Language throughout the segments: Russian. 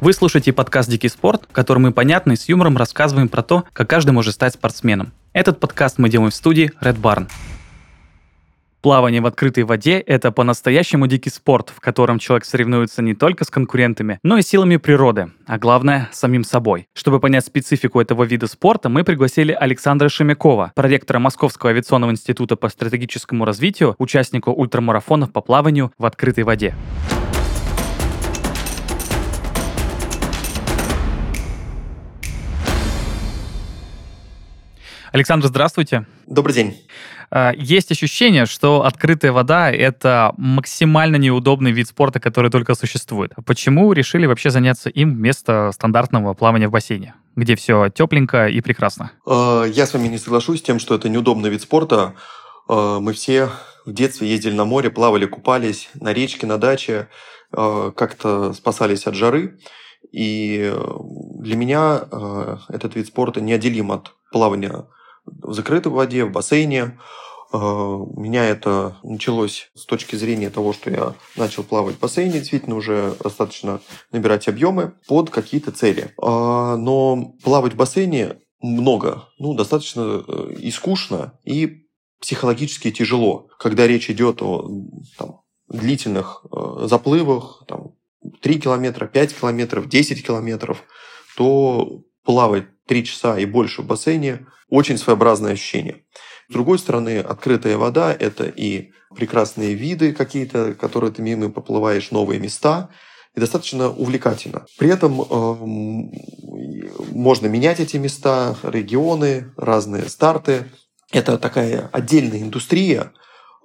Вы слушаете подкаст «Дикий спорт», в котором мы понятно и с юмором рассказываем про то, как каждый может стать спортсменом. Этот подкаст мы делаем в студии Red Barn. Плавание в открытой воде – это по-настоящему дикий спорт, в котором человек соревнуется не только с конкурентами, но и силами природы, а главное – самим собой. Чтобы понять специфику этого вида спорта, мы пригласили Александра Шемякова, проректора Московского авиационного института по стратегическому развитию, участника ультрамарафонов по плаванию в открытой воде. Александр, здравствуйте. Добрый день. А, есть ощущение, что открытая вода — это максимально неудобный вид спорта, который только существует. Почему решили вообще заняться им вместо стандартного плавания в бассейне, где все тепленько и прекрасно? А, я с вами не соглашусь с тем, что это неудобный вид спорта. А, мы все в детстве ездили на море, плавали, купались на речке, на даче, как-то спасались от жары. И для меня этот вид спорта неотделим от плавания в закрытой воде, в бассейне. А, у меня это началось с точки зрения того, что я начал плавать в бассейне, действительно уже достаточно набирать объемы под какие-то цели. А, но плавать в бассейне много, ну, достаточно э, и скучно, и психологически тяжело, когда речь идет о там, длительных э, заплывах, там, 3 километра, 5 километров, 10 километров, то плавать 3 часа и больше в бассейне – очень своеобразное ощущение. С другой стороны, открытая вода – это и прекрасные виды какие-то, которые ты мимо поплываешь, новые места, и достаточно увлекательно. При этом э, можно менять эти места, регионы, разные старты. Это такая отдельная индустрия,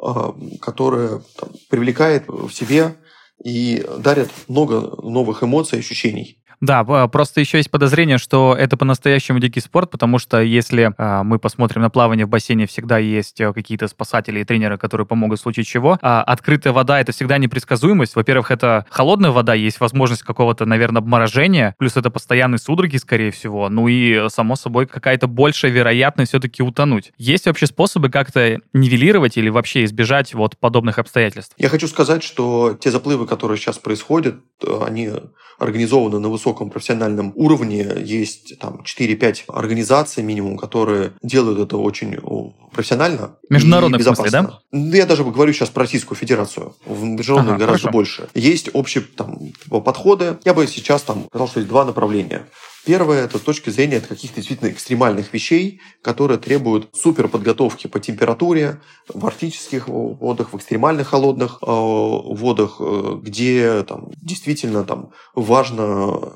э, которая там, привлекает в себе и дарит много новых эмоций и ощущений. Да, просто еще есть подозрение, что это по-настоящему дикий спорт, потому что если э, мы посмотрим на плавание в бассейне, всегда есть э, какие-то спасатели и тренеры, которые помогут в случае чего. А открытая вода — это всегда непредсказуемость. Во-первых, это холодная вода, есть возможность какого-то, наверное, обморожения, плюс это постоянные судороги, скорее всего. Ну и, само собой, какая-то большая вероятность все-таки утонуть. Есть вообще способы как-то нивелировать или вообще избежать вот подобных обстоятельств? Я хочу сказать, что те заплывы, которые сейчас происходят, э, они организованы на высоком профессиональном уровне. Есть там 4-5 организаций минимум, которые делают это очень профессионально. Международно, в смысле, да? Я даже говорю сейчас про Российскую Федерацию. В международной ага, гораздо хорошо. больше. Есть общие там, подходы. Я бы сейчас там сказал, что есть два направления. Первое – это точки зрения каких-то действительно экстремальных вещей, которые требуют суперподготовки по температуре в арктических водах, в экстремальных холодных э, водах, э, где там, действительно там, важно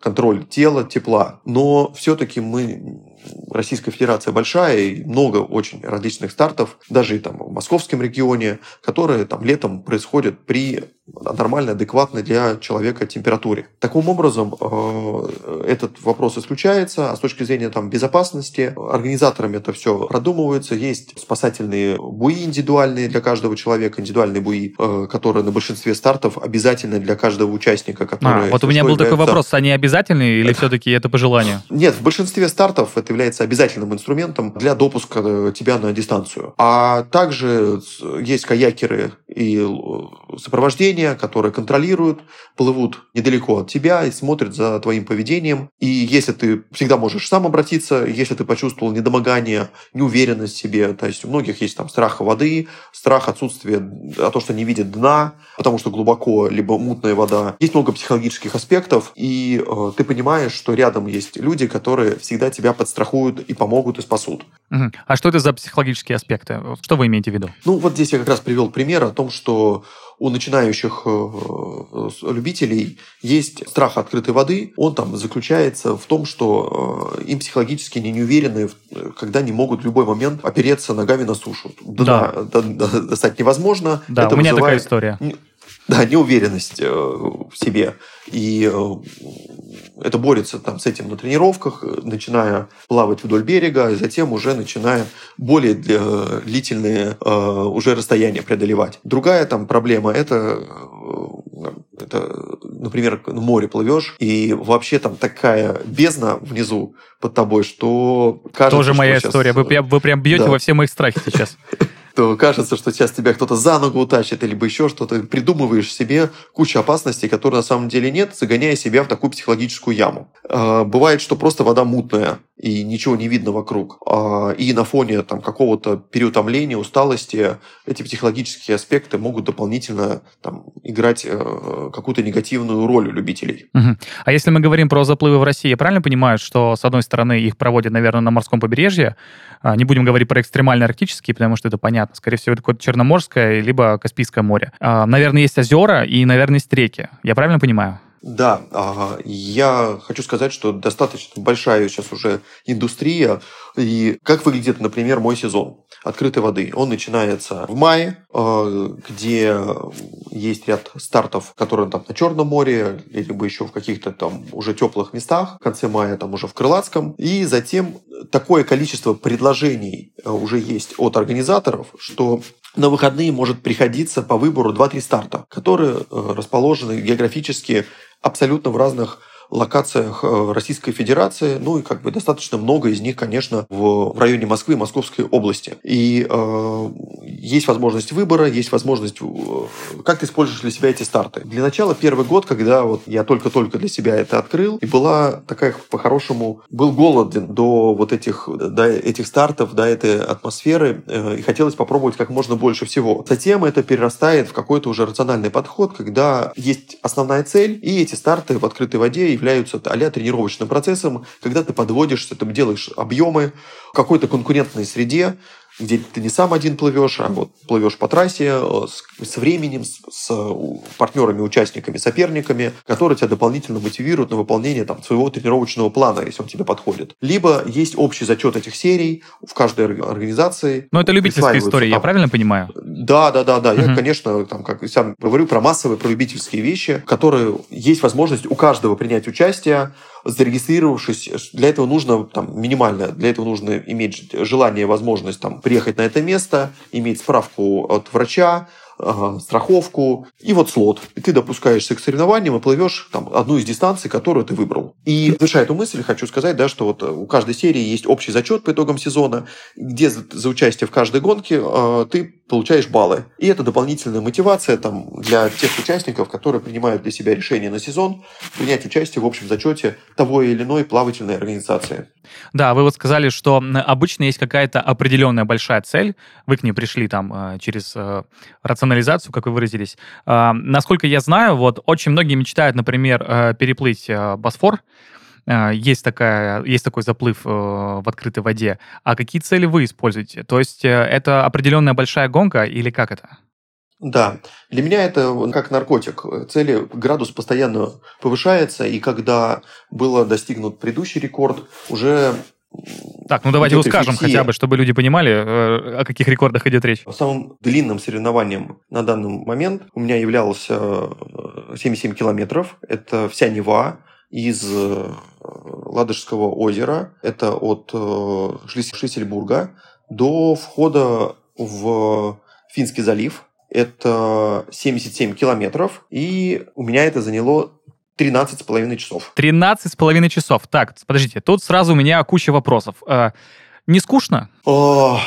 контроль тела, тепла. Но все-таки мы Российская Федерация большая и много очень различных стартов, даже и там в московском регионе, которые там летом происходят при нормальной, адекватной для человека температуре. Таким образом, э, этот вопрос исключается, а с точки зрения там, безопасности, организаторами это все продумывается. Есть спасательные буи индивидуальные для каждого человека, индивидуальные буи, э, которые на большинстве стартов обязательны для каждого участника. Который, а, вот у меня был такой вопрос, они обязательны или все-таки это по желанию? Нет, в большинстве стартов это является обязательным инструментом для допуска э, тебя на дистанцию. А также есть каякеры и сопровождение, которые контролируют, плывут недалеко от тебя и смотрят за твоим поведением. И если ты всегда можешь сам обратиться, если ты почувствовал недомогание, неуверенность в себе, то есть у многих есть там страх воды, страх отсутствия, а то, что не видит дна, потому что глубоко, либо мутная вода. Есть много психологических аспектов, и э, ты понимаешь, что рядом есть люди, которые всегда тебя подстрахуют и помогут, и спасут. Угу. А что это за психологические аспекты? Что вы имеете в виду? Ну, вот здесь я как раз привел пример о том, что у начинающих э, любителей есть страх открытой воды. Он там заключается в том, что э, им психологически не неуверены, когда не могут в любой момент опереться ногами на сушу. Да. Достать невозможно. Да, Это у меня вызывает... такая история. Да, неуверенность в себе. И это борется там, с этим на тренировках, начиная плавать вдоль берега, и затем уже начиная более длительные уже расстояния преодолевать. Другая там проблема – это это, например, на море плывешь, и вообще там такая бездна внизу под тобой, что кажется, Тоже моя история. Сейчас... Вы, вы прям бьете да. во все мои страхи сейчас. то кажется, что сейчас тебя кто-то за ногу утащит, либо еще что-то. Придумываешь себе кучу опасностей, которые на самом деле нет, загоняя себя в такую психологическую яму. А, бывает, что просто вода мутная, и ничего не видно вокруг. А, и на фоне там, какого-то переутомления, усталости эти психологические аспекты могут дополнительно там, играть э, какую-то негативную роль у любителей. Угу. А если мы говорим про заплывы в России, я правильно понимаю, что, с одной стороны, их проводят, наверное, на морском побережье, а, не будем говорить про экстремально арктические, потому что это понятно. Скорее всего, это какое-то Черноморское, либо Каспийское море. А, наверное, есть озера и, наверное, есть реки. Я правильно понимаю? Да, я хочу сказать, что достаточно большая сейчас уже индустрия. И как выглядит, например, мой сезон открытой воды? Он начинается в мае, а, где есть ряд стартов, которые там на Черном море, либо еще в каких-то там уже теплых местах. В конце мая там уже в Крылатском. И затем такое количество предложений а, уже есть от организаторов, что на выходные может приходиться по выбору 2-3 старта, которые э, расположены географически абсолютно в разных локациях э, Российской Федерации, ну и как бы достаточно много из них, конечно, в районе Москвы Московской области. И э, есть возможность выбора, есть возможность, э, как ты используешь для себя эти старты. Для начала первый год, когда вот я только-только для себя это открыл, и была такая по-хорошему, был голоден до вот этих, до этих стартов, до этой атмосферы, э, и хотелось попробовать как можно больше всего. Затем это перерастает в какой-то уже рациональный подход, когда есть основная цель, и эти старты в открытой воде являются а тренировочным процессом, когда ты подводишься, ты делаешь объемы в какой-то конкурентной среде, где ты не сам один плывешь, а вот плывешь по трассе э, с, с временем, с, с партнерами, участниками, соперниками, которые тебя дополнительно мотивируют на выполнение там, своего тренировочного плана, если он тебе подходит. Либо есть общий зачет этих серий в каждой организации. Но это любительская история, там, я правильно понимаю? Да, да, да, да. Угу. Я, конечно, там, как сам говорю про массовые, про любительские вещи, которые есть возможность у каждого принять участие зарегистрировавшись, для этого нужно там, минимально, для этого нужно иметь желание, возможность там, приехать на это место, иметь справку от врача, страховку и вот слот. И ты допускаешься к соревнованиям и плывешь там, одну из дистанций, которую ты выбрал. И завершая эту мысль, хочу сказать, да, что вот у каждой серии есть общий зачет по итогам сезона, где за, за участие в каждой гонке э, ты получаешь баллы. И это дополнительная мотивация там, для тех участников, которые принимают для себя решение на сезон, принять участие в общем зачете того или иной плавательной организации. Да, вы вот сказали, что обычно есть какая-то определенная большая цель, вы к ней пришли там э, через э, рационализацию, как вы выразились. А, насколько я знаю, вот очень многие мечтают, например, э, переплыть Босфор, есть, такая, есть такой заплыв в открытой воде. А какие цели вы используете? То есть это определенная большая гонка или как это? Да, для меня это как наркотик. Цели, градус постоянно повышается, и когда был достигнут предыдущий рекорд, уже так, ну давайте ускажем хотя бы, чтобы люди понимали, э, о каких рекордах идет речь. Самым длинным соревнованием на данный момент у меня являлся 77 э, километров. Это вся Нева из э, Ладожского озера. Это от Шлиссельбурга до входа в Финский залив. Это 77 километров, и у меня это заняло 13 с половиной часов. 13 с половиной часов. Так, подождите, тут сразу у меня куча вопросов. Э, не скучно? О,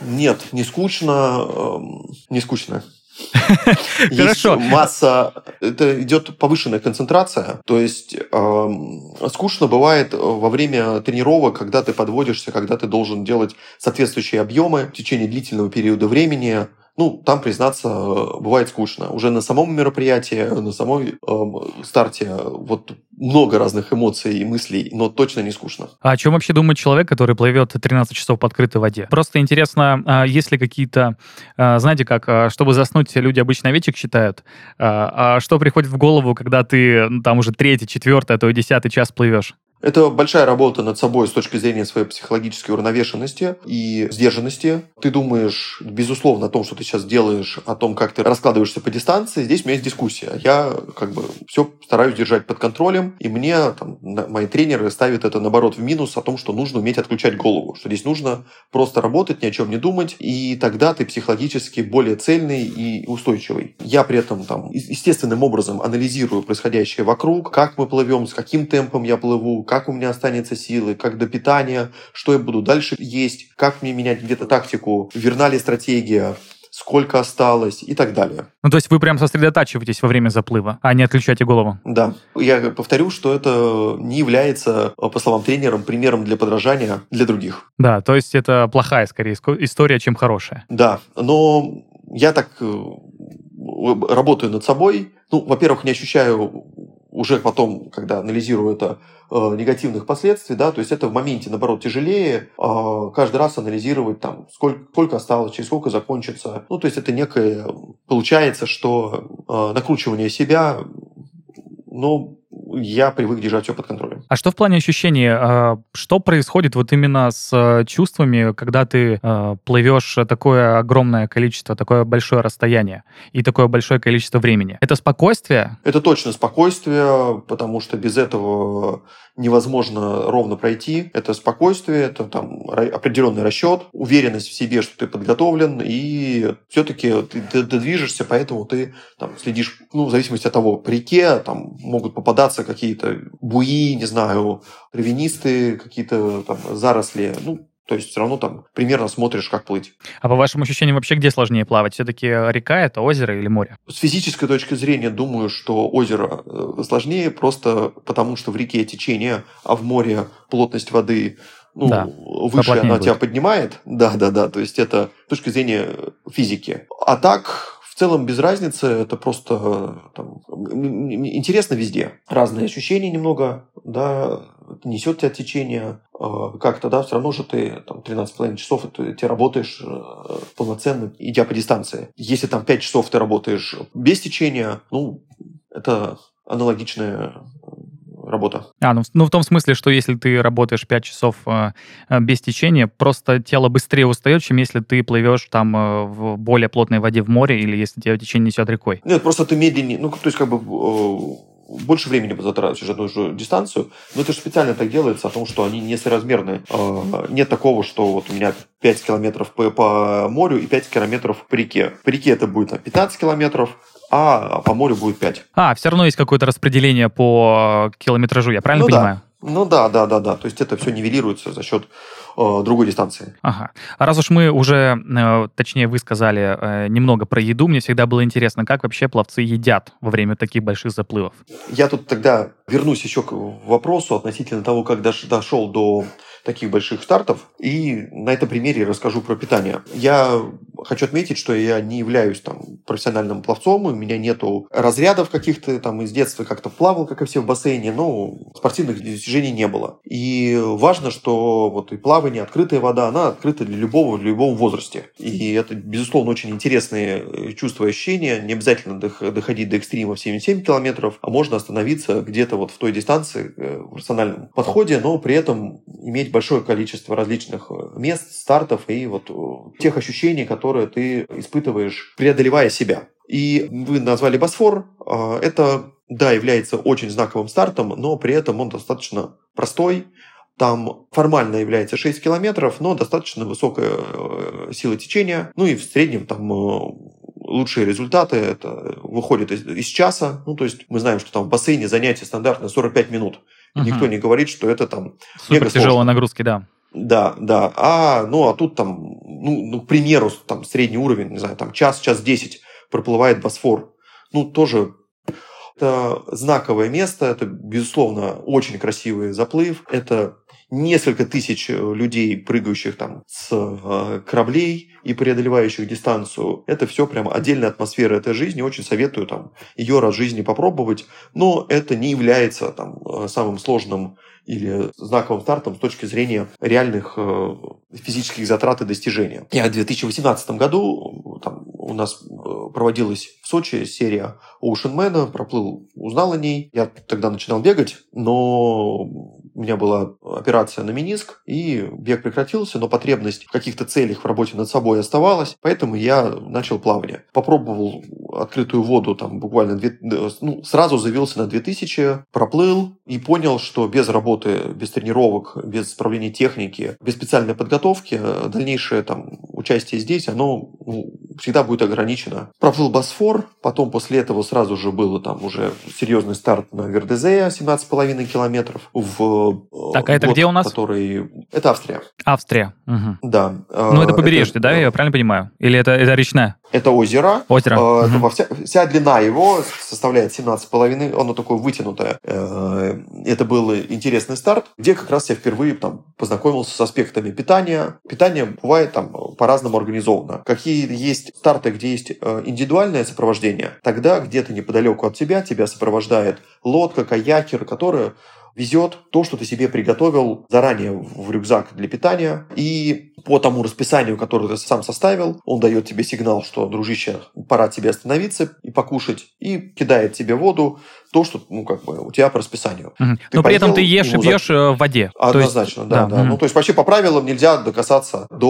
нет, не скучно. Э, не скучно. Хорошо. Есть масса, это идет повышенная концентрация, то есть э, скучно бывает во время тренировок, когда ты подводишься, когда ты должен делать соответствующие объемы в течение длительного периода времени, ну, там, признаться, бывает скучно. Уже на самом мероприятии, на самом э, старте вот много разных эмоций и мыслей, но точно не скучно. А о чем вообще думает человек, который плывет 13 часов в открытой воде? Просто интересно, а есть ли какие-то, а, знаете как, а, чтобы заснуть, люди обычно вечек считают, а что приходит в голову, когда ты там уже третий, четвертый, а то и десятый час плывешь? Это большая работа над собой с точки зрения своей психологической уравновешенности и сдержанности. Ты думаешь, безусловно, о том, что ты сейчас делаешь, о том, как ты раскладываешься по дистанции. Здесь у меня есть дискуссия. Я как бы все стараюсь держать под контролем, и мне там, мои тренеры ставят это, наоборот, в минус о том, что нужно уметь отключать голову, что здесь нужно просто работать, ни о чем не думать, и тогда ты психологически более цельный и устойчивый. Я при этом там естественным образом анализирую происходящее вокруг, как мы плывем, с каким темпом я плыву, как у меня останется силы, как до питания, что я буду дальше есть, как мне менять где-то тактику, верна ли стратегия, сколько осталось и так далее. Ну, то есть вы прям сосредотачиваетесь во время заплыва, а не отключаете голову? Да. Я повторю, что это не является, по словам тренерам, примером для подражания для других. Да, то есть это плохая, скорее, история, чем хорошая. Да, но я так э, работаю над собой. Ну, во-первых, не ощущаю уже потом, когда анализирую это, э, негативных последствий, да, то есть это в моменте, наоборот, тяжелее э, каждый раз анализировать, там, сколько, сколько осталось, через сколько закончится. Ну, то есть это некое, получается, что э, накручивание себя, ну, я привык держать все под контролем. А что в плане ощущений? А, что происходит вот именно с э, чувствами, когда ты э, плывешь такое огромное количество, такое большое расстояние и такое большое количество времени? Это спокойствие? Это точно спокойствие, потому что без этого невозможно ровно пройти. Это спокойствие, это там определенный расчет, уверенность в себе, что ты подготовлен, и все-таки ты, движешься, поэтому ты там, следишь, ну, в зависимости от того, по реке там могут попадаться какие-то буи, не знаю, травянистые какие-то там заросли. Ну, то есть все равно там примерно смотришь, как плыть. А по вашим ощущениям вообще где сложнее плавать? Все-таки река это озеро или море? С физической точки зрения думаю, что озеро э, сложнее просто потому, что в реке течение, а в море плотность воды ну, да, выше она будет. тебя поднимает. Да, да, да. То есть это с точки зрения физики. А так в целом без разницы, это просто там, интересно везде. Разные ощущения немного, да, несет тебя течение, а, как-то, да, все равно же ты там 13,5 часов, ты, ты работаешь э, полноценно, идя по дистанции. Если там 5 часов ты работаешь без течения, ну, это аналогичная работа. А, ну, ну в том смысле, что если ты работаешь 5 часов э, э, без течения, просто тело быстрее устает, чем если ты плывешь там э, в более плотной воде в море или если тебя течение несет рекой. Нет, просто ты медленнее, ну, то есть как бы э, больше времени затрачиваешь одну же дистанцию, но это же специально так делается, о том, что они несоразмерны. Э, нет такого, что вот у меня 5 километров по, по морю и 5 километров по реке. По реке это будет там, 15 километров, а по морю будет 5. А, все равно есть какое-то распределение по километражу, я правильно ну, понимаю? Да. Ну да, да, да, да. То есть это все нивелируется за счет э, другой дистанции. Ага. А раз уж мы уже, э, точнее, вы сказали э, немного про еду, мне всегда было интересно, как вообще пловцы едят во время таких больших заплывов. Я тут тогда вернусь еще к вопросу относительно того, как дошел до таких больших стартов. И на этом примере расскажу про питание. Я хочу отметить, что я не являюсь там профессиональным пловцом, у меня нету разрядов каких-то там из детства как-то плавал, как и все в бассейне, но спортивных достижений не было. И важно, что вот и плавание, открытая вода, она открыта для любого, в любом возрасте. И это, безусловно, очень интересные э, чувства и ощущения. Не обязательно доходить до экстрима в 77 километров, а можно остановиться где-то вот в той дистанции, э, в рациональном подходе, но при этом иметь большое количество различных э, мест, стартов и вот тех ощущений, которые ты испытываешь, преодолевая себя. И вы назвали Босфор. А, это, да, является очень знаковым стартом, но при этом он достаточно простой. Там формально является 6 километров, но достаточно высокая э, сила течения. Ну и в среднем там э, лучшие результаты это выходит из, из часа. Ну, то есть мы знаем, что там в бассейне занятие стандартно 45 минут. Угу. Никто не говорит, что это там Супер тяжелые нагрузки, да. Да, да. А, ну, а тут там, ну, ну, к примеру, там средний уровень, не знаю, там час, час десять проплывает Босфор. Ну, тоже это знаковое место, это, безусловно, очень красивый заплыв. Это несколько тысяч людей, прыгающих там с э, кораблей и преодолевающих дистанцию. Это все прям отдельная атмосфера этой жизни. Очень советую там ее раз в жизни попробовать. Но это не является там э, самым сложным или знаковым стартом с точки зрения реальных э, физических затрат и достижения. Я в 2018 году там, у нас э, проводилась в Сочи серия Ocean Man, проплыл, узнал о ней. Я тогда начинал бегать, но у меня была операция на мениск, и бег прекратился, но потребность в каких-то целях в работе над собой оставалась, поэтому я начал плавание. Попробовал открытую воду там буквально, две, ну, сразу завелся на 2000, проплыл и понял, что без работы, без тренировок, без исправления техники, без специальной подготовки, дальнейшее там участие здесь, оно ну, всегда будет ограничено. Проплыл Босфор, потом после этого сразу же было там уже серьезный старт на Вердезе 17,5 километров. В так, а это год, где у нас? Который... Это Австрия. Австрия. Угу. Да. Ну, это побережье, это, да, я правильно понимаю? Или это, это речная? Это озеро. Озеро. Э, угу. вся, вся длина его составляет 17,5, оно такое вытянутое. Э, это был интересный старт, где как раз я впервые там, познакомился с аспектами питания. Питание бывает там по-разному организовано. Какие есть старты, где есть э, индивидуальное сопровождение, тогда где-то неподалеку от тебя тебя сопровождает лодка, каякер, которая везет то, что ты себе приготовил заранее в рюкзак для питания. И по тому расписанию, которое ты сам составил, он дает тебе сигнал, что, дружище, пора тебе остановиться и покушать, и кидает тебе воду, то, что, ну, как бы, у тебя по расписанию. Угу. Но при этом ты ешь и пьешь за... Э, в воде. Однозначно, есть... да, да. да. Угу. Ну, то есть, вообще по правилам нельзя докасаться до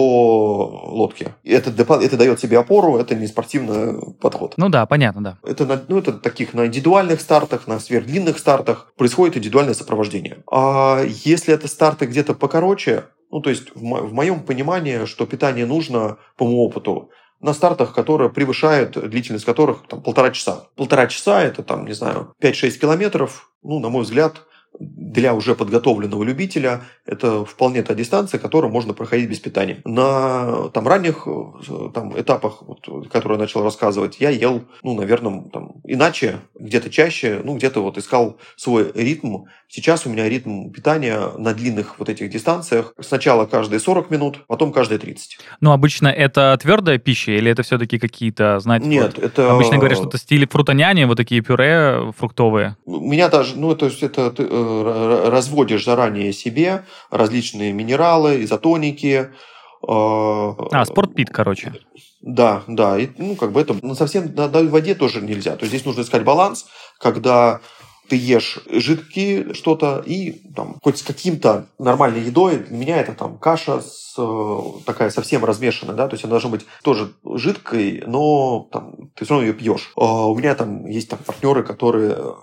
лодки. Это, это дает тебе опору, это не спортивный подход. Ну да, понятно, да. Это, на, ну, это таких на индивидуальных стартах, на сверхдлинных стартах происходит индивидуальное сопровождение. А если это старты где-то покороче, ну, то есть в, мо- в моем понимании, что питание нужно, по моему опыту, на стартах, которые превышают, длительность которых там, полтора часа. Полтора часа – это, там, не знаю, 5-6 километров. Ну, на мой взгляд, для уже подготовленного любителя это вполне та дистанция, которую можно проходить без питания. На там, ранних э, там, этапах, вот, которые я начал рассказывать, я ел, ну, наверное, там, иначе, где-то чаще, ну, где-то вот искал свой ритм. Сейчас у меня ритм питания на длинных вот этих дистанциях сначала каждые 40 минут, потом каждые 30. Ну, обычно это твердая пища или это все-таки какие-то, знаете, Нет, вот, это... Обычно говорят, что это стиле фрутоняни, вот такие пюре фруктовые. У меня даже, ну, то есть это э, разводишь заранее себе различные минералы, изотоники. Э, а, спортпит, короче. Да, да. И, ну, как бы это ну, совсем на, на воде тоже нельзя. То есть здесь нужно искать баланс, когда ты ешь жидкие что-то и там, хоть с каким-то нормальной едой, для меня это там каша с, э, такая совсем размешанная, да, то есть она должна быть тоже жидкой, но там, ты все равно ее пьешь. А у меня там есть там партнеры, которые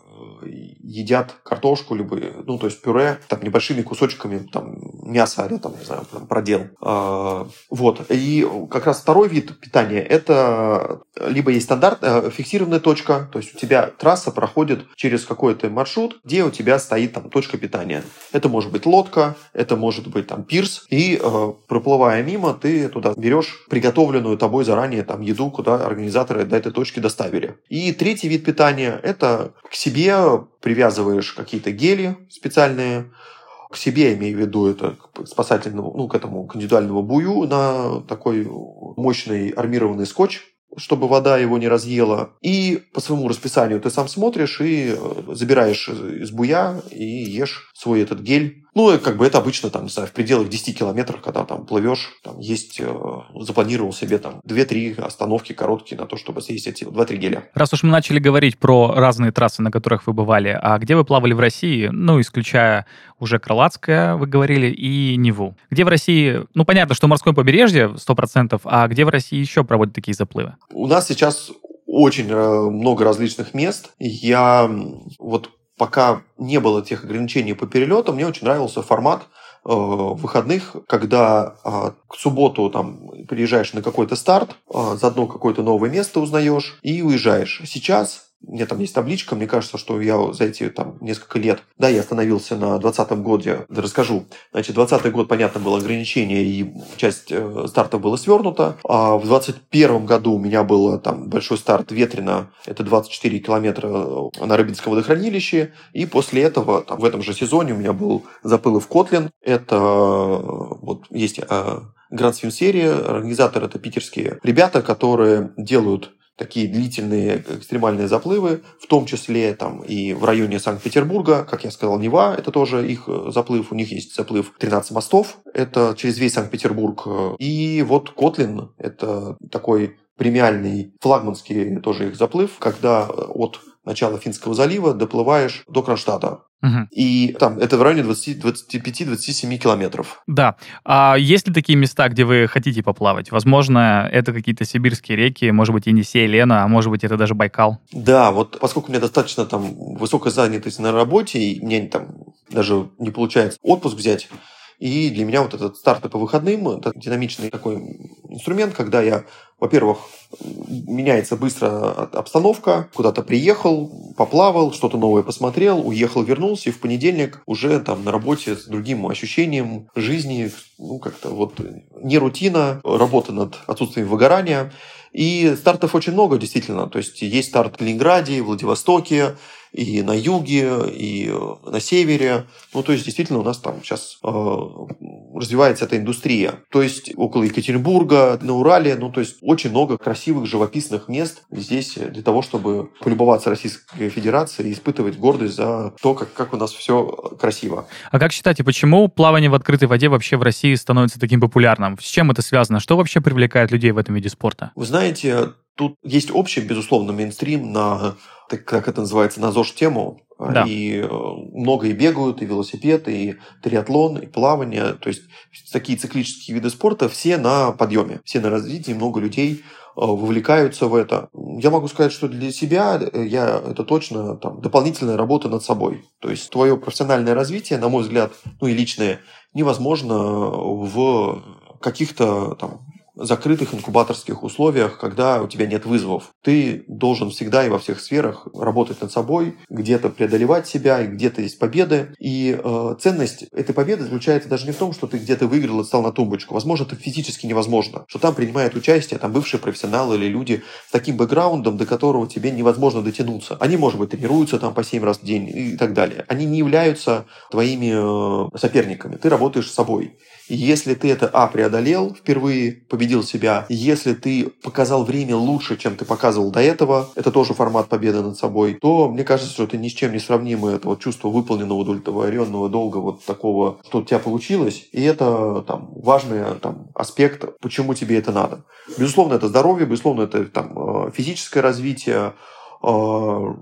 едят картошку, либо, ну, то есть пюре, там, небольшими кусочками, там, мяса, или, там, не знаю, там, продел. А, вот. И как раз второй вид питания – это либо есть стандарт, э, фиксированная точка, то есть у тебя трасса проходит через какой-то маршрут, где у тебя стоит там точка питания. Это может быть лодка, это может быть там пирс, и э, проплывая мимо, ты туда берешь приготовленную тобой заранее там еду, куда организаторы до этой точки доставили. И третий вид питания – это к себе привязываешь какие-то гели специальные, к себе, имею в виду, это к спасательному, ну, к этому к индивидуальному бую на такой мощный армированный скотч, чтобы вода его не разъела. И по своему расписанию ты сам смотришь и э, забираешь из буя и ешь свой этот гель ну, как бы это обычно там, не знаю, в пределах 10 километров, когда там плывешь, там есть, э, запланировал себе там 2-3 остановки короткие на то, чтобы съесть эти 2-3 геля. Раз уж мы начали говорить про разные трассы, на которых вы бывали, а где вы плавали в России, ну, исключая уже Крылатское, вы говорили, и Неву. Где в России, ну, понятно, что морское побережье 100%, а где в России еще проводят такие заплывы? У нас сейчас очень э, много различных мест. Я вот пока не было тех ограничений по перелетам, мне очень нравился формат э, выходных, когда э, к субботу там приезжаешь на какой-то старт, э, заодно какое-то новое место узнаешь и уезжаешь. Сейчас меня там есть табличка, мне кажется, что я за эти там несколько лет, да, я остановился на 2020 годе, расскажу. Значит, 2020 год, понятно, было ограничение, и часть э, стартов была свернута. А в 2021 году у меня был там большой старт ветрено, это 24 километра э, на Рыбинском водохранилище, и после этого, там, в этом же сезоне у меня был заплыл в Котлин, это э, вот есть э, Гранд Свим серия, организатор это питерские ребята, которые делают такие длительные экстремальные заплывы, в том числе там и в районе Санкт-Петербурга, как я сказал, Нева, это тоже их э, заплыв, у них есть заплыв 13 мостов, это через весь Санкт-Петербург. И вот Котлин, это такой премиальный флагманский тоже их заплыв, когда от начала Финского залива доплываешь до Кронштадта. Угу. И там это в районе 25-27 километров. Да. А есть ли такие места, где вы хотите поплавать? Возможно, это какие-то сибирские реки, может быть, Енисей, Лена, а может быть, это даже Байкал? Да, вот поскольку у меня достаточно там высокая занятость на работе, и мне там даже не получается отпуск взять, и для меня вот этот старт по выходным, это динамичный такой инструмент, когда я во-первых, меняется быстро обстановка, куда-то приехал, поплавал, что-то новое посмотрел, уехал, вернулся, и в понедельник уже там на работе с другим ощущением жизни, ну, как-то вот не рутина, работа над отсутствием выгорания. И стартов очень много, действительно. То есть есть старт в Калининграде, Владивостоке, и на юге, и э, на севере. Ну, то есть, действительно, у нас там сейчас э, развивается эта индустрия. То есть, около Екатеринбурга, на Урале, ну, то есть, очень много красивых, живописных мест здесь для того, чтобы полюбоваться Российской Федерацией и испытывать гордость за то, как, как у нас все красиво. А как считаете, почему плавание в открытой воде вообще в России становится таким популярным? С чем это связано? Что вообще привлекает людей в этом виде спорта? Вы знаете, Тут есть общий, безусловно, мейнстрим на, так, как это называется, на ЗОЖ-тему. Да. И э, много и бегают, и велосипед, и триатлон, и плавание. То есть такие циклические виды спорта все на подъеме, все на развитии, много людей э, вовлекаются в это. Я могу сказать, что для себя э, я, это точно там, дополнительная работа над собой. То есть твое профессиональное развитие, на мой взгляд, ну и личное, невозможно в каких-то там закрытых инкубаторских условиях, когда у тебя нет вызовов. Ты должен всегда и во всех сферах работать над собой, где-то преодолевать себя, и где-то есть победы. И э, ценность этой победы заключается даже не в том, что ты где-то выиграл и стал на тумбочку. Возможно, это физически невозможно. Что там принимают участие там бывшие профессионалы или люди с таким бэкграундом, до которого тебе невозможно дотянуться. Они, может быть, тренируются там по 7 раз в день и так далее. Они не являются твоими э, соперниками. Ты работаешь с собой. Если ты это, а, преодолел впервые, победил себя, если ты показал время лучше, чем ты показывал до этого, это тоже формат победы над собой, то мне кажется, что это ни с чем не сравнимо, это вот чувство выполненного, удовлетворенного долга, вот такого, что у тебя получилось, и это там важный там, аспект, почему тебе это надо. Безусловно, это здоровье, безусловно, это там, э, физическое развитие, э,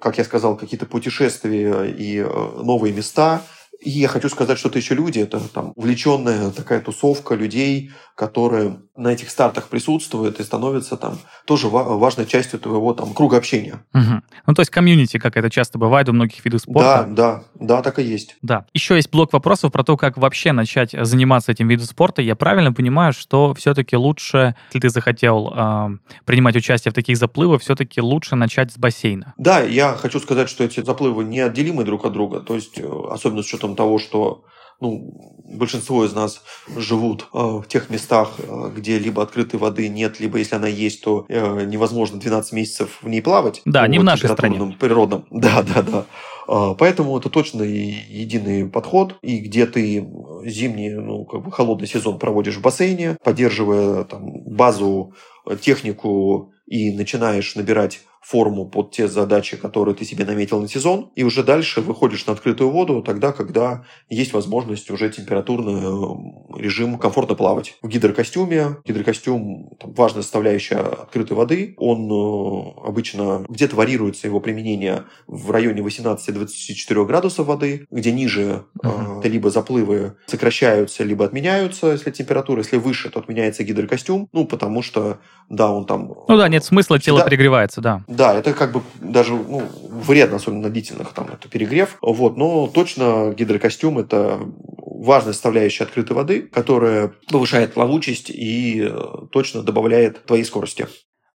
как я сказал, какие-то путешествия и э, новые места – и я хочу сказать, что это еще люди, это там увлеченная такая тусовка людей, которые на этих стартах присутствуют и становятся там тоже важной частью твоего там круга общения. Угу. Ну, то есть комьюнити, как это часто бывает у многих видов спорта. Да, да, да, так и есть. Да. Еще есть блок вопросов про то, как вообще начать заниматься этим видом спорта. Я правильно понимаю, что все-таки лучше, если ты захотел э, принимать участие в таких заплывах, все-таки лучше начать с бассейна? Да, я хочу сказать, что эти заплывы неотделимы друг от друга. То есть, э, особенно с учетом того, что ну, большинство из нас живут э, в тех местах, э, где либо открытой воды нет, либо если она есть, то э, невозможно 12 месяцев в ней плавать. Да, не в нашей стране. Природном. Да, да, да. Поэтому это точно единый подход, и где ты зимний, ну, как бы холодный сезон проводишь в бассейне, поддерживая там базу, технику и начинаешь набирать форму под те задачи, которые ты себе наметил на сезон, и уже дальше выходишь на открытую воду тогда, когда есть возможность уже температурный э, режим комфортно плавать. В гидрокостюме, гидрокостюм там, важная составляющая открытой воды, он э, обычно где-то варьируется его применение в районе 18-24 градусов воды, где ниже uh-huh. э, либо заплывы сокращаются, либо отменяются, если температура, если выше, то отменяется гидрокостюм, ну, потому что, да, он там... Ну да, нет смысла, тело всегда... пригревается, да. Да, это как бы даже ну, вредно, особенно на длительных, там, это перегрев. Вот, но точно гидрокостюм – это важная составляющая открытой воды, которая повышает плавучесть и э, точно добавляет твоей скорости.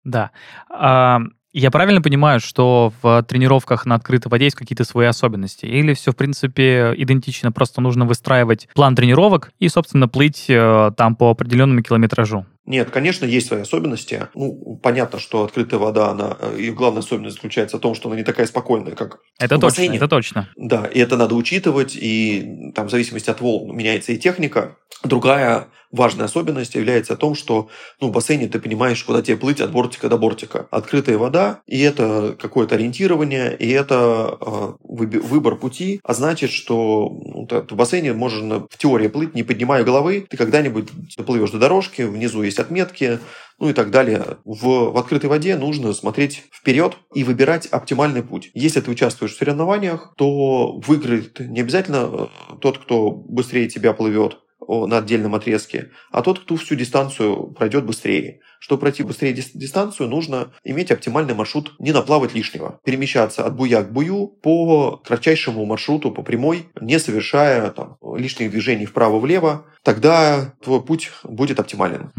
Да. А, я правильно понимаю, что в тренировках на открытой воде есть какие-то свои особенности? Или все, в принципе, идентично, просто нужно выстраивать план тренировок и, собственно, плыть э, там по определенному километражу? Нет, конечно, есть свои особенности. Ну, понятно, что открытая вода, она, ее главная особенность заключается в том, что она не такая спокойная, как это в точно, бассейне. Это точно. Да, и это надо учитывать, и там в зависимости от волн меняется и техника. Другая важная особенность является о том, что ну, в бассейне ты понимаешь, куда тебе плыть от бортика до бортика. Открытая вода, и это какое-то ориентирование, и это э, выбор пути, а значит, что ну, в бассейне можно в теории плыть, не поднимая головы, ты когда-нибудь доплывешь до дорожки, внизу есть отметки, ну и так далее. В, в открытой воде нужно смотреть вперед и выбирать оптимальный путь. Если ты участвуешь в соревнованиях, то выиграет не обязательно э, тот, кто быстрее тебя плывет, на отдельном отрезке, а тот, кто всю дистанцию пройдет быстрее. Чтобы пройти быстрее дистанцию, нужно иметь оптимальный маршрут, не наплавать лишнего. Перемещаться от буя к бую по кратчайшему маршруту, по прямой, не совершая там, лишних движений вправо-влево. тогда твой путь будет оптимален.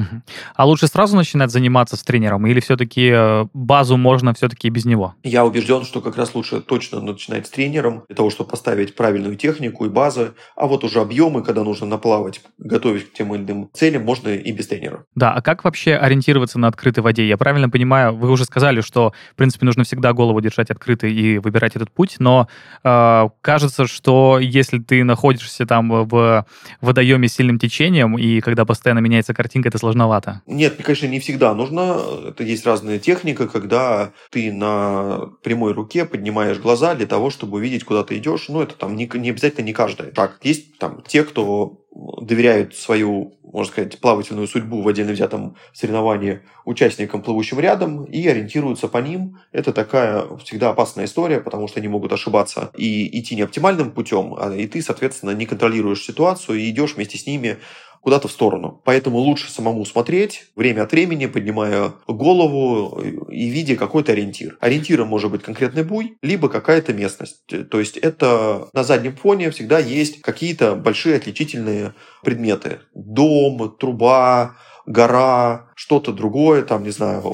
А лучше сразу начинать заниматься с тренером или все-таки э, базу можно все-таки без него? Я убежден, что как раз лучше точно начинать с тренером для того, чтобы поставить правильную технику и базы, а вот уже объемы, когда нужно наплавать, готовить к тем или иным целям, можно и без тренера. Да, а как вообще ориентироваться на открытой воде? Я правильно понимаю, вы уже сказали, что, в принципе, нужно всегда голову держать открытой и выбирать этот путь, но э, кажется, что если ты находишься там в водоеме с сильным течением, и когда постоянно меняется картинка, это сложновато. Нет, конечно, не всегда нужно. Это есть разная техника, когда ты на прямой руке поднимаешь глаза для того, чтобы увидеть, куда ты идешь. Ну, это там не, не обязательно не каждый. Так, есть там те, кто доверяют свою, можно сказать, плавательную судьбу в отдельно взятом соревновании участникам, плывущим рядом, и ориентируются по ним. Это такая всегда опасная история, потому что они могут ошибаться и идти не оптимальным путем, а и ты, соответственно, не контролируешь ситуацию и идешь вместе с ними куда-то в сторону. Поэтому лучше самому смотреть, время от времени, поднимая голову и видя какой-то ориентир. Ориентиром может быть конкретный буй, либо какая-то местность. То есть это на заднем фоне всегда есть какие-то большие отличительные предметы. Дом, труба, гора, что-то другое, там, не знаю.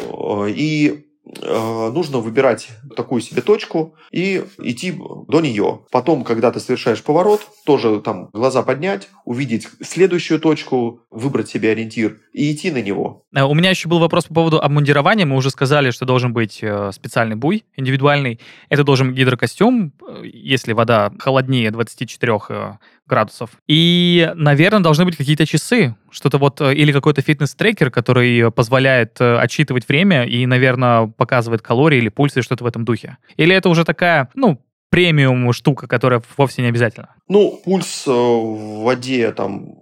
И нужно выбирать такую себе точку и идти до нее. Потом, когда ты совершаешь поворот, тоже там глаза поднять, увидеть следующую точку, выбрать себе ориентир и идти на него. Э, у меня еще был вопрос по поводу обмундирования. Мы уже сказали, что должен быть э, специальный буй, индивидуальный. Это должен быть гидрокостюм, если вода холоднее 24 градусов. И, наверное, должны быть какие-то часы, что-то вот, э, или какой-то фитнес-трекер, который позволяет э, отчитывать время и, наверное, показывает калории или пульсы, что-то в этом духе. Или это уже такая, ну, премиум штука, которая вовсе не обязательно? Ну, пульс э, в воде там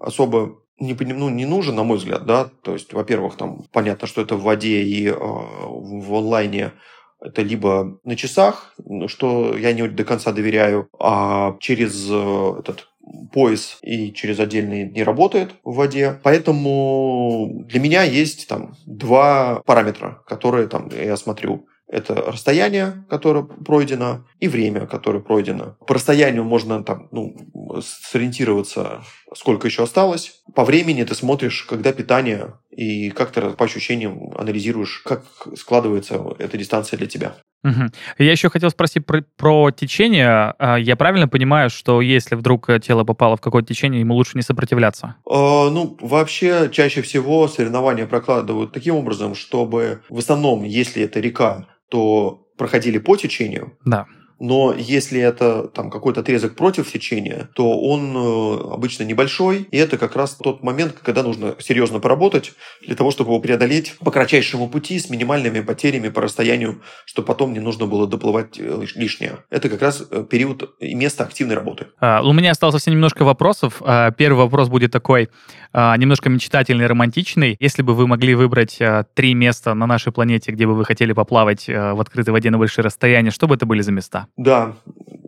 особо не, ну, не нужен, на мой взгляд, да, то есть, во-первых, там понятно, что это в воде и э, в онлайне это либо на часах, что я не до конца доверяю, а через э, этот пояс и через отдельный не работает в воде. Поэтому для меня есть там два параметра, которые там я смотрю. Это расстояние, которое пройдено, и время, которое пройдено. По расстоянию можно там, ну, сориентироваться, сколько еще осталось. По времени ты смотришь, когда питание, и как ты по ощущениям анализируешь, как складывается эта дистанция для тебя. Угу. Я еще хотел спросить про, про течение. А, я правильно понимаю, что если вдруг тело попало в какое-то течение, ему лучше не сопротивляться? Э, ну, вообще, чаще всего соревнования прокладывают таким образом, чтобы в основном, если это река, то проходили по течению. Да. Но если это там какой-то отрезок против течения, то он э, обычно небольшой, и это как раз тот момент, когда нужно серьезно поработать для того, чтобы его преодолеть по кратчайшему пути с минимальными потерями по расстоянию, чтобы потом не нужно было доплывать э, лишнее. Это как раз э, период и место активной работы. А, у меня осталось совсем немножко вопросов. А, первый вопрос будет такой, а, немножко мечтательный, романтичный. Если бы вы могли выбрать три места на нашей планете, где бы вы хотели поплавать в открытой воде на большие расстояния, что бы это были за места? Да,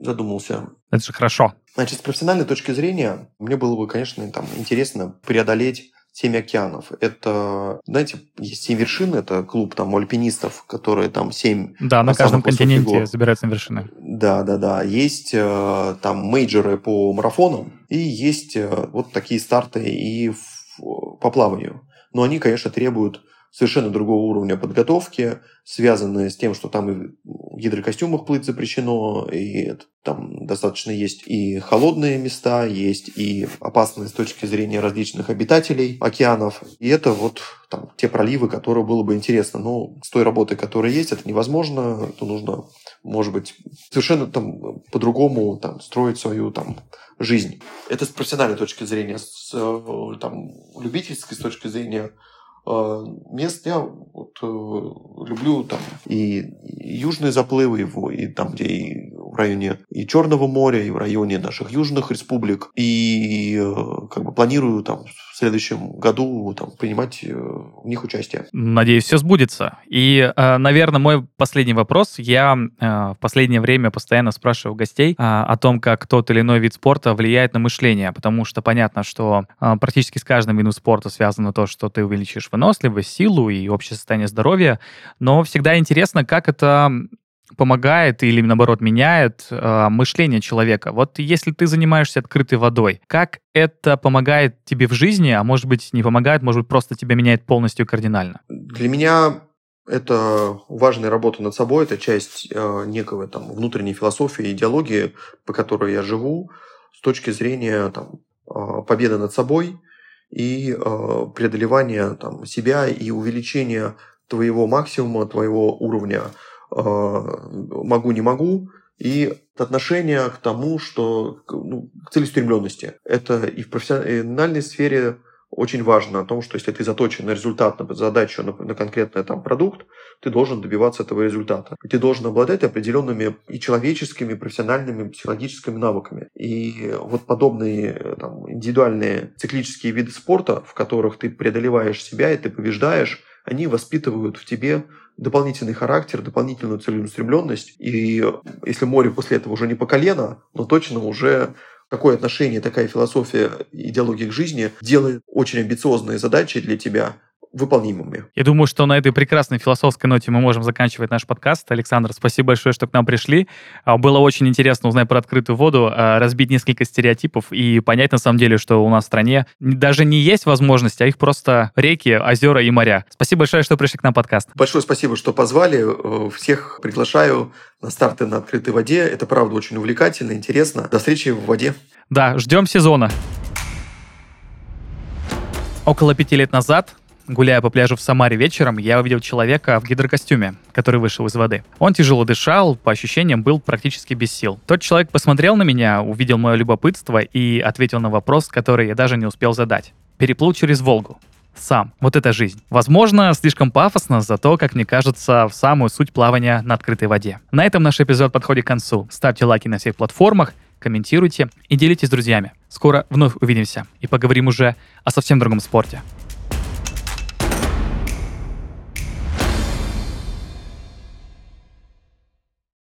задумался. Это же хорошо. Значит, с профессиональной точки зрения, мне было бы, конечно, там, интересно преодолеть семь океанов. Это, знаете, есть семь вершин, это клуб там альпинистов, которые там семь... Да, на каждом континенте гор. забираются на вершины. Да, да, да. Есть э, там мейджоры по марафонам, и есть э, вот такие старты и в, по плаванию. Но они, конечно, требуют совершенно другого уровня подготовки, связанные с тем, что там и в гидрокостюмах плыть запрещено, и там достаточно есть и холодные места, есть и опасные с точки зрения различных обитателей океанов. И это вот там те проливы, которые было бы интересно. Но с той работой, которая есть, это невозможно. То нужно, может быть, совершенно там по-другому там, строить свою там жизнь. Это с профессиональной точки зрения, с э, там, любительской с точки зрения мест я вот, э, люблю там и южные заплывы его, и там, где и в районе и Черного моря, и в районе наших южных республик. И э, как бы планирую там в следующем году там, принимать в них участие. Надеюсь, все сбудется. И, наверное, мой последний вопрос. Я в последнее время постоянно спрашиваю гостей о том, как тот или иной вид спорта влияет на мышление, потому что понятно, что практически с каждым видом спорта связано то, что ты увеличишь выносливость, силу и общее состояние здоровья, но всегда интересно, как это помогает или, наоборот, меняет э, мышление человека. Вот если ты занимаешься открытой водой, как это помогает тебе в жизни, а может быть, не помогает, может быть, просто тебя меняет полностью кардинально? Для меня это важная работа над собой, это часть э, некого там внутренней философии, идеологии, по которой я живу, с точки зрения там, э, победы над собой и э, преодолевания там, себя и увеличения твоего максимума, твоего уровня э, могу, не могу, и отношение к тому, что ну, к целеустремленности. Это и в профессиональной сфере очень важно о том, что если ты заточен на результат, на задачу, на, на конкретный там, продукт, ты должен добиваться этого результата. И ты должен обладать определенными и человеческими, и профессиональными, и психологическими навыками. И вот подобные там, индивидуальные циклические виды спорта, в которых ты преодолеваешь себя и ты побеждаешь, они воспитывают в тебе дополнительный характер, дополнительную целеустремленность. И если море после этого уже не по колено, но точно уже какое отношение такая философия, идеология к жизни делает очень амбициозные задачи для тебя выполнимыми. Я думаю, что на этой прекрасной философской ноте мы можем заканчивать наш подкаст. Александр, спасибо большое, что к нам пришли. А, было очень интересно узнать про открытую воду, а, разбить несколько стереотипов и понять на самом деле, что у нас в стране даже не есть возможности, а их просто реки, озера и моря. Спасибо большое, что пришли к нам в подкаст. Большое спасибо, что позвали. Э, всех приглашаю на старты на открытой воде. Это правда очень увлекательно, интересно. До встречи в воде. Да, ждем сезона. Около пяти лет назад Гуляя по пляжу в Самаре вечером, я увидел человека в гидрокостюме, который вышел из воды. Он тяжело дышал, по ощущениям был практически без сил. Тот человек посмотрел на меня, увидел мое любопытство и ответил на вопрос, который я даже не успел задать. Переплыл через Волгу. Сам. Вот это жизнь. Возможно, слишком пафосно, зато, как мне кажется, в самую суть плавания на открытой воде. На этом наш эпизод подходит к концу. Ставьте лайки на всех платформах, комментируйте и делитесь с друзьями. Скоро вновь увидимся и поговорим уже о совсем другом спорте.